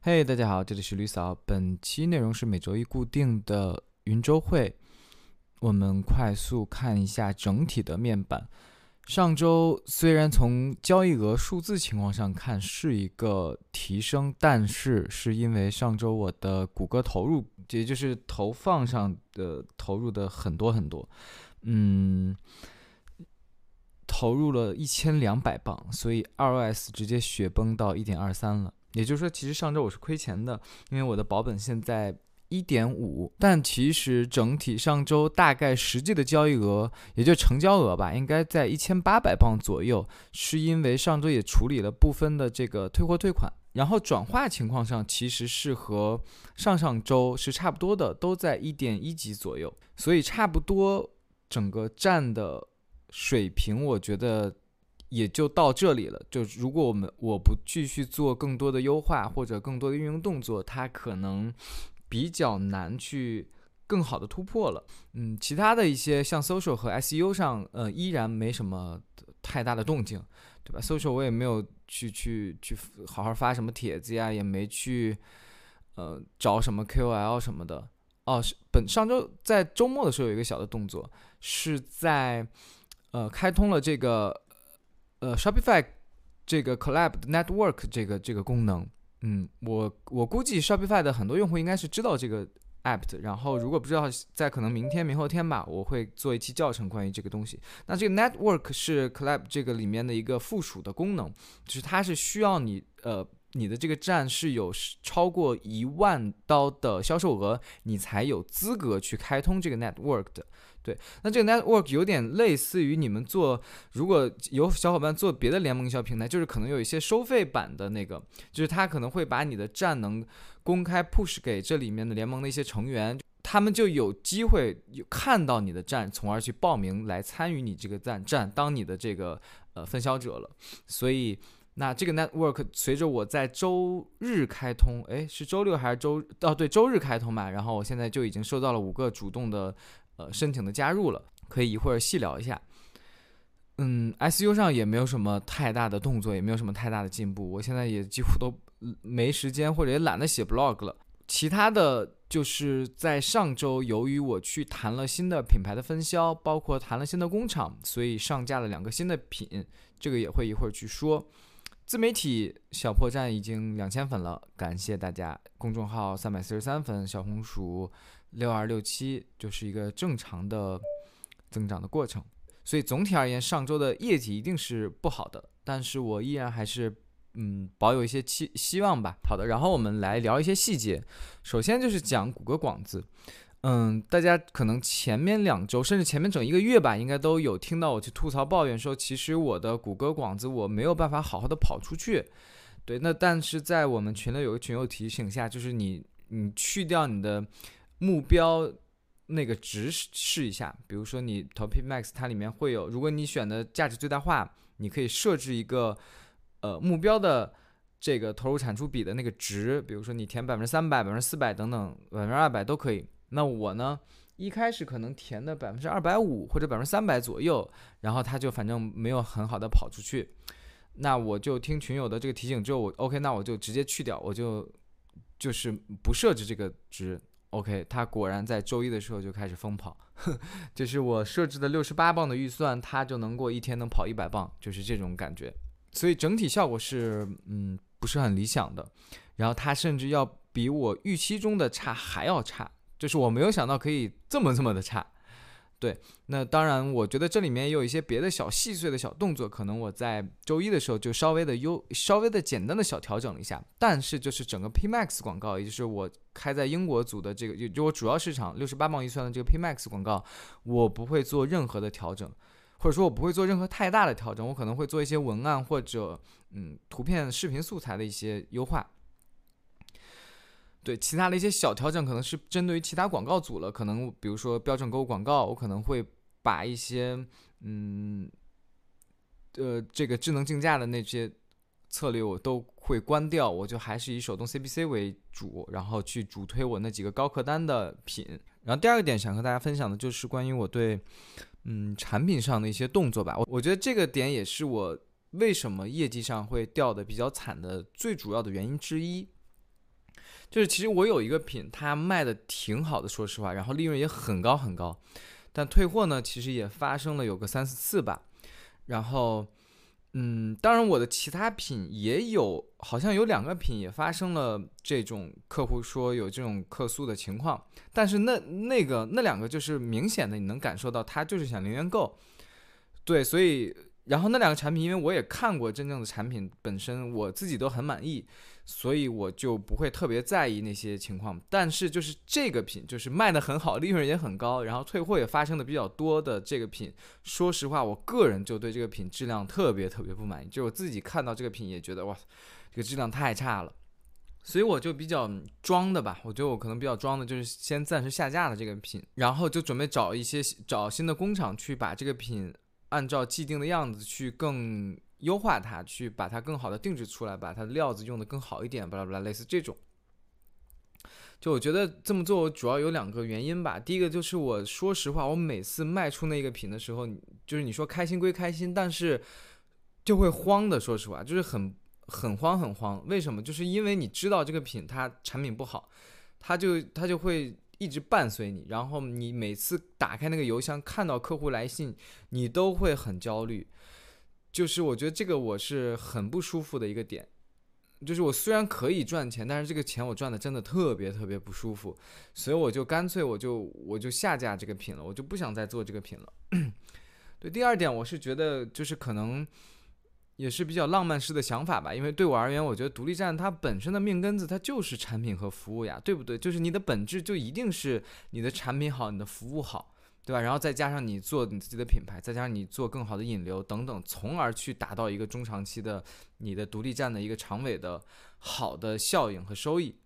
嘿，大家好，这里是吕嫂。本期内容是每周一固定的云周会，我们快速看一下整体的面板。上周虽然从交易额数字情况上看是一个提升，但是是因为上周我的谷歌投入，也就是投放上的投入的很多很多，嗯，投入了一千两百磅，所以 ROS 直接雪崩到一点二三了。也就是说，其实上周我是亏钱的，因为我的保本现在一点五，但其实整体上周大概实际的交易额，也就成交额吧，应该在一千八百磅左右，是因为上周也处理了部分的这个退货退款，然后转化情况上其实是和上上周是差不多的，都在一点一级左右，所以差不多整个站的水平，我觉得。也就到这里了。就如果我们我不继续做更多的优化或者更多的运营动作，它可能比较难去更好的突破了。嗯，其他的一些像 social 和 SEO 上，呃，依然没什么太大的动静，对吧？social 我也没有去去去好好发什么帖子呀，也没去呃找什么 KOL 什么的。哦，是本上周在周末的时候有一个小的动作，是在呃开通了这个。呃，Shopify 这个 Collab Network 这个这个功能，嗯，我我估计 Shopify 的很多用户应该是知道这个 app 的。然后如果不知道，在可能明天、明后天吧，我会做一期教程关于这个东西。那这个 Network 是 Collab 这个里面的一个附属的功能，就是它是需要你呃你的这个站是有超过一万刀的销售额，你才有资格去开通这个 Network 的。对，那这个 network 有点类似于你们做，如果有小伙伴做别的联盟营销平台，就是可能有一些收费版的那个，就是他可能会把你的站能公开 push 给这里面的联盟的一些成员，他们就有机会有看到你的站，从而去报名来参与你这个站站，当你的这个呃分销者了。所以，那这个 network 随着我在周日开通，诶，是周六还是周？哦，对，周日开通嘛。然后我现在就已经收到了五个主动的。呃，申请的加入了，可以一会儿细聊一下。嗯，SU 上也没有什么太大的动作，也没有什么太大的进步。我现在也几乎都没时间，或者也懒得写 blog 了。其他的就是在上周，由于我去谈了新的品牌的分销，包括谈了新的工厂，所以上架了两个新的品，这个也会一会儿去说。自媒体小破站已经两千粉了，感谢大家。公众号三百四十三粉，小红薯。六二六七就是一个正常的增长的过程，所以总体而言，上周的业绩一定是不好的，但是我依然还是嗯保有一些期希望吧。好的，然后我们来聊一些细节，首先就是讲谷歌广子，嗯，大家可能前面两周甚至前面整一个月吧，应该都有听到我去吐槽抱怨说，其实我的谷歌广子我没有办法好好的跑出去，对，那但是在我们群里有个群友提醒下，就是你你去掉你的。目标那个值试一下，比如说你 Topi Max 它里面会有，如果你选的价值最大化，你可以设置一个呃目标的这个投入产出比的那个值，比如说你填百分之三百、百分之四百等等，百分之二百都可以。那我呢，一开始可能填的百分之二百五或者百分之三百左右，然后它就反正没有很好的跑出去，那我就听群友的这个提醒之后，我 OK，那我就直接去掉，我就就是不设置这个值。OK，它果然在周一的时候就开始疯跑，就是我设置的六十八磅的预算，它就能过一天能跑一百磅，就是这种感觉。所以整体效果是，嗯，不是很理想的。然后它甚至要比我预期中的差还要差，就是我没有想到可以这么这么的差。对，那当然，我觉得这里面也有一些别的小细碎的小动作，可能我在周一的时候就稍微的优、稍微的简单的小调整了一下。但是就是整个 P Max 广告，也就是我开在英国组的这个，就就我主要市场六十八磅预算的这个 P Max 广告，我不会做任何的调整，或者说我不会做任何太大的调整，我可能会做一些文案或者嗯图片、视频素材的一些优化。对其他的一些小调整，可能是针对于其他广告组了。可能比如说标准购物广告，我可能会把一些嗯呃这个智能竞价的那些策略我都会关掉，我就还是以手动 CPC 为主，然后去主推我那几个高客单的品。然后第二个点想和大家分享的就是关于我对嗯产品上的一些动作吧。我我觉得这个点也是我为什么业绩上会掉的比较惨的最主要的原因之一。就是其实我有一个品，它卖的挺好的，说实话，然后利润也很高很高，但退货呢，其实也发生了有个三四次吧。然后，嗯，当然我的其他品也有，好像有两个品也发生了这种客户说有这种客诉的情况，但是那那个那两个就是明显的，你能感受到他就是想零元购，对，所以。然后那两个产品，因为我也看过真正的产品本身，我自己都很满意，所以我就不会特别在意那些情况。但是就是这个品，就是卖的很好，利润也很高，然后退货也发生的比较多的这个品，说实话，我个人就对这个品质量特别特别不满意。就我自己看到这个品也觉得哇，这个质量太差了，所以我就比较装的吧。我觉得我可能比较装的就是先暂时下架了这个品，然后就准备找一些找新的工厂去把这个品。按照既定的样子去更优化它，去把它更好的定制出来，把它的料子用的更好一点，巴拉巴拉，类似这种。就我觉得这么做主要有两个原因吧。第一个就是我说实话，我每次卖出那个品的时候，就是你说开心归开心，但是就会慌的。说实话，就是很很慌很慌。为什么？就是因为你知道这个品它产品不好，它就它就会。一直伴随你，然后你每次打开那个邮箱，看到客户来信，你都会很焦虑。就是我觉得这个我是很不舒服的一个点。就是我虽然可以赚钱，但是这个钱我赚的真的特别特别不舒服，所以我就干脆我就我就下架这个品了，我就不想再做这个品了。对，第二点我是觉得就是可能。也是比较浪漫式的想法吧，因为对我而言，我觉得独立站它本身的命根子它就是产品和服务呀，对不对？就是你的本质就一定是你的产品好，你的服务好，对吧？然后再加上你做你自己的品牌，再加上你做更好的引流等等，从而去达到一个中长期的你的独立站的一个长尾的好的效应和收益。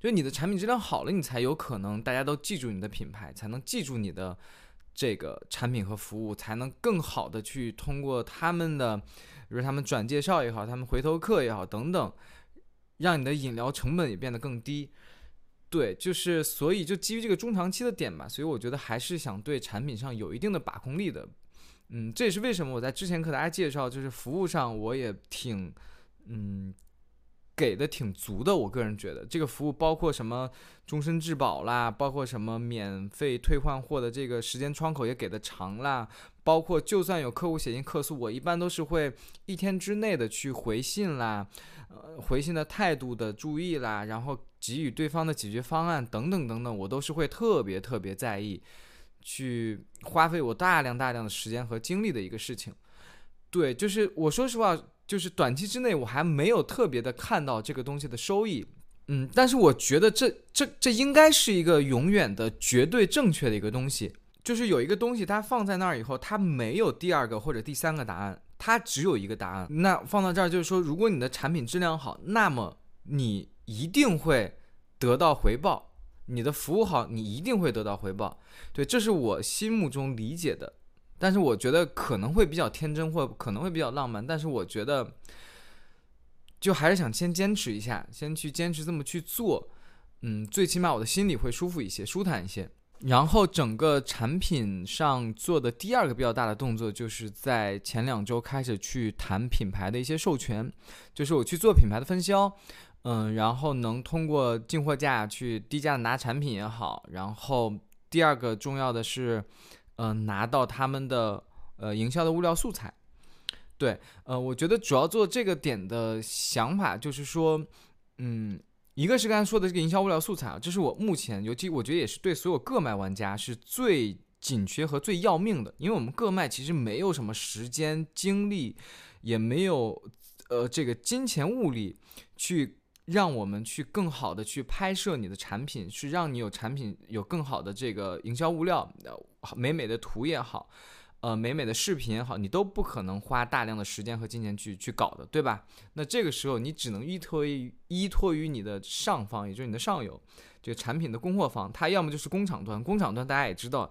就你的产品质量好了，你才有可能大家都记住你的品牌，才能记住你的。这个产品和服务才能更好的去通过他们的，比如他们转介绍也好，他们回头客也好等等，让你的引流成本也变得更低。对，就是所以就基于这个中长期的点吧，所以我觉得还是想对产品上有一定的把控力的。嗯，这也是为什么我在之前和大家介绍，就是服务上我也挺，嗯。给的挺足的，我个人觉得这个服务包括什么终身质保啦，包括什么免费退换货的这个时间窗口也给的长啦，包括就算有客户写信客诉，我一般都是会一天之内的去回信啦，呃，回信的态度的注意啦，然后给予对方的解决方案等等等等，我都是会特别特别在意，去花费我大量大量的时间和精力的一个事情。对，就是我说实话。就是短期之内我还没有特别的看到这个东西的收益，嗯，但是我觉得这这这应该是一个永远的绝对正确的一个东西。就是有一个东西它放在那儿以后，它没有第二个或者第三个答案，它只有一个答案。那放到这儿就是说，如果你的产品质量好，那么你一定会得到回报；你的服务好，你一定会得到回报。对，这是我心目中理解的。但是我觉得可能会比较天真，或可能会比较浪漫。但是我觉得，就还是想先坚持一下，先去坚持这么去做。嗯，最起码我的心里会舒服一些，舒坦一些。然后整个产品上做的第二个比较大的动作，就是在前两周开始去谈品牌的一些授权，就是我去做品牌的分销。嗯，然后能通过进货价去低价拿产品也好。然后第二个重要的是。嗯，拿到他们的呃营销的物料素材，对，呃，我觉得主要做这个点的想法就是说，嗯，一个是刚才说的这个营销物料素材啊，这是我目前，尤其我觉得也是对所有个卖玩家是最紧缺和最要命的，因为我们个卖其实没有什么时间精力，也没有呃这个金钱物力去。让我们去更好的去拍摄你的产品，去让你有产品有更好的这个营销物料，美美的图也好，呃，美美的视频也好，你都不可能花大量的时间和金钱去去搞的，对吧？那这个时候你只能依托于依托于你的上方，也就是你的上游，这个产品的供货方，它要么就是工厂端，工厂端大家也知道。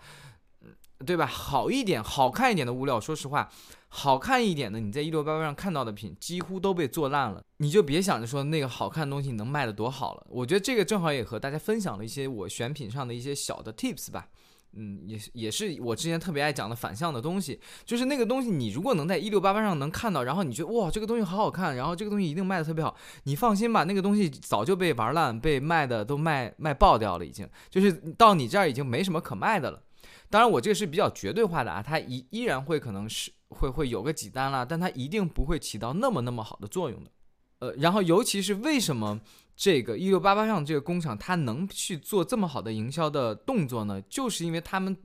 对吧？好一点、好看一点的物料，说实话，好看一点的，你在一六八八上看到的品几乎都被做烂了。你就别想着说那个好看的东西能卖的多好了。我觉得这个正好也和大家分享了一些我选品上的一些小的 tips 吧。嗯，也也是我之前特别爱讲的反向的东西，就是那个东西，你如果能在一六八八上能看到，然后你觉得哇，这个东西好好看，然后这个东西一定卖的特别好，你放心吧，那个东西早就被玩烂，被卖的都卖卖爆掉了，已经就是到你这儿已经没什么可卖的了。当然，我这个是比较绝对化的啊，它依依然会可能是会会有个几单啦，但它一定不会起到那么那么好的作用的。呃，然后尤其是为什么？这个一六八八上这个工厂，它能去做这么好的营销的动作呢？就是因为他们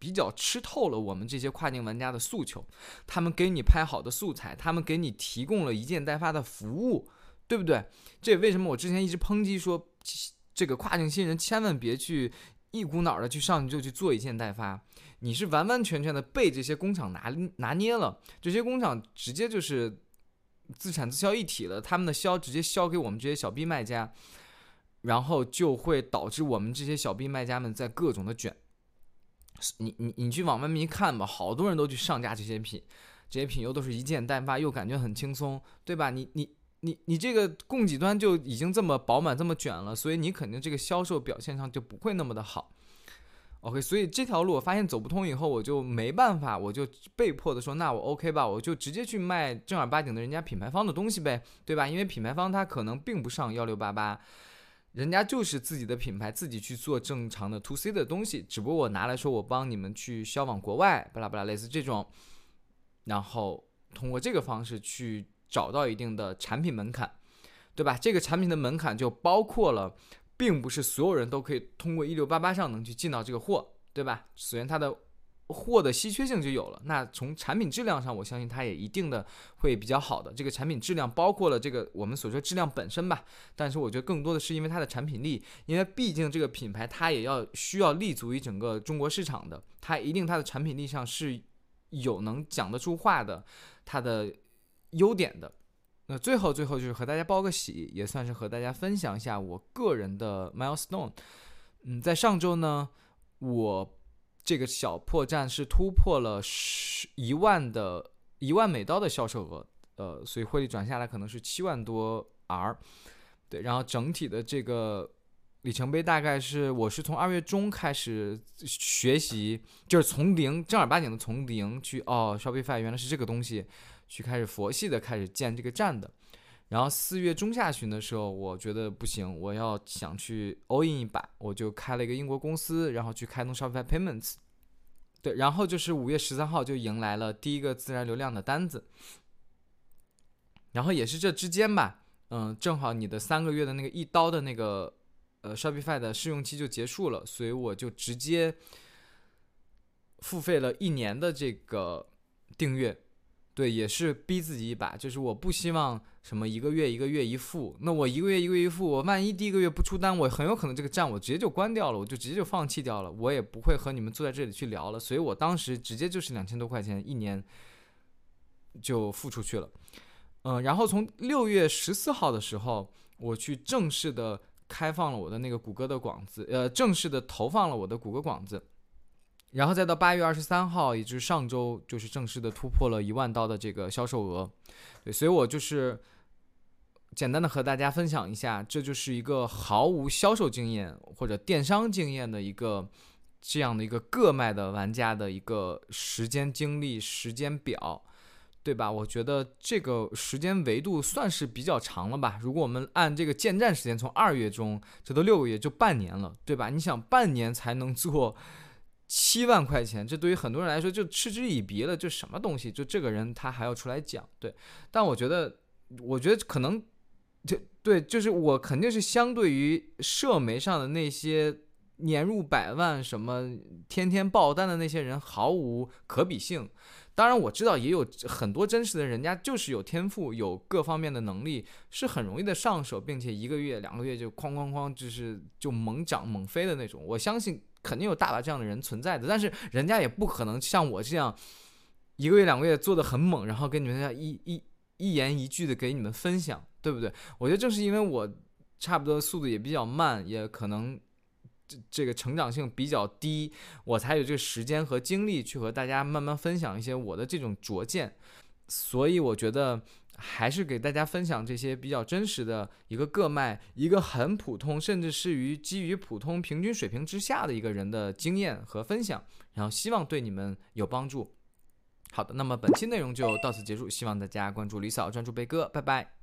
比较吃透了我们这些跨境玩家的诉求，他们给你拍好的素材，他们给你提供了一件代发的服务，对不对？这为什么我之前一直抨击说，这个跨境新人千万别去一股脑的去上去就去做一件代发，你是完完全全的被这些工厂拿拿捏了，这些工厂直接就是。自产自销一体了，他们的销直接销给我们这些小 B 卖家，然后就会导致我们这些小 B 卖家们在各种的卷。你你你去往外面一看吧，好多人都去上架这些品，这些品又都是一件代发，又感觉很轻松，对吧？你你你你这个供给端就已经这么饱满这么卷了，所以你肯定这个销售表现上就不会那么的好。OK，所以这条路我发现走不通以后，我就没办法，我就被迫的说，那我 OK 吧，我就直接去卖正儿八经的人家品牌方的东西呗，对吧？因为品牌方他可能并不上幺六八八，人家就是自己的品牌自己去做正常的 To C 的东西，只不过我拿来说我帮你们去销往国外，巴拉巴拉类似这种，然后通过这个方式去找到一定的产品门槛，对吧？这个产品的门槛就包括了。并不是所有人都可以通过一六八八上能去进到这个货，对吧？首先它的货的稀缺性就有了。那从产品质量上，我相信它也一定的会比较好的。这个产品质量包括了这个我们所说质量本身吧，但是我觉得更多的是因为它的产品力，因为毕竟这个品牌它也要需要立足于整个中国市场的，它一定它的产品力上是有能讲得出话的，它的优点的。那最后，最后就是和大家报个喜，也算是和大家分享一下我个人的 milestone。嗯，在上周呢，我这个小破站是突破了十一万的一万美刀的销售额，呃，所以汇率转下来可能是七万多 R。对，然后整体的这个里程碑大概是，我是从二月中开始学习，就是从零正儿八经的从零去哦，Shopify 原来是这个东西。去开始佛系的开始建这个站的，然后四月中下旬的时候，我觉得不行，我要想去 all in 一把，我就开了一个英国公司，然后去开通 Shopify Payments，对，然后就是五月十三号就迎来了第一个自然流量的单子，然后也是这之间吧，嗯，正好你的三个月的那个一刀的那个呃 Shopify 的试用期就结束了，所以我就直接付费了一年的这个订阅。对，也是逼自己一把，就是我不希望什么一个月一个月一付，那我一个月一个月一付，我万一第一个月不出单，我很有可能这个站我直接就关掉了，我就直接就放弃掉了，我也不会和你们坐在这里去聊了，所以我当时直接就是两千多块钱一年就付出去了，嗯，然后从六月十四号的时候，我去正式的开放了我的那个谷歌的广子，呃，正式的投放了我的谷歌广子。然后再到八月二十三号，也就是上周，就是正式的突破了一万刀的这个销售额，对，所以我就是简单的和大家分享一下，这就是一个毫无销售经验或者电商经验的一个这样的一个个卖的玩家的一个时间精力时间表，对吧？我觉得这个时间维度算是比较长了吧。如果我们按这个建站时间，从二月中这都六个月，就半年了，对吧？你想半年才能做。七万块钱，这对于很多人来说就嗤之以鼻了，就什么东西？就这个人他还要出来讲，对。但我觉得，我觉得可能，就对，就是我肯定是相对于社媒上的那些年入百万、什么天天爆单的那些人毫无可比性。当然，我知道也有很多真实的人家就是有天赋、有各方面的能力，是很容易的上手，并且一个月、两个月就哐哐哐，就是就猛涨猛飞的那种。我相信。肯定有大把这样的人存在的，但是人家也不可能像我这样一个月两个月做的很猛，然后跟你们一一一言一句的给你们分享，对不对？我觉得正是因为我差不多速度也比较慢，也可能这这个成长性比较低，我才有这个时间和精力去和大家慢慢分享一些我的这种拙见。所以我觉得，还是给大家分享这些比较真实的一个个脉，一个很普通，甚至是于基于普通平均水平之下的一个人的经验和分享，然后希望对你们有帮助。好的，那么本期内容就到此结束，希望大家关注李嫂，专注贝哥，拜拜。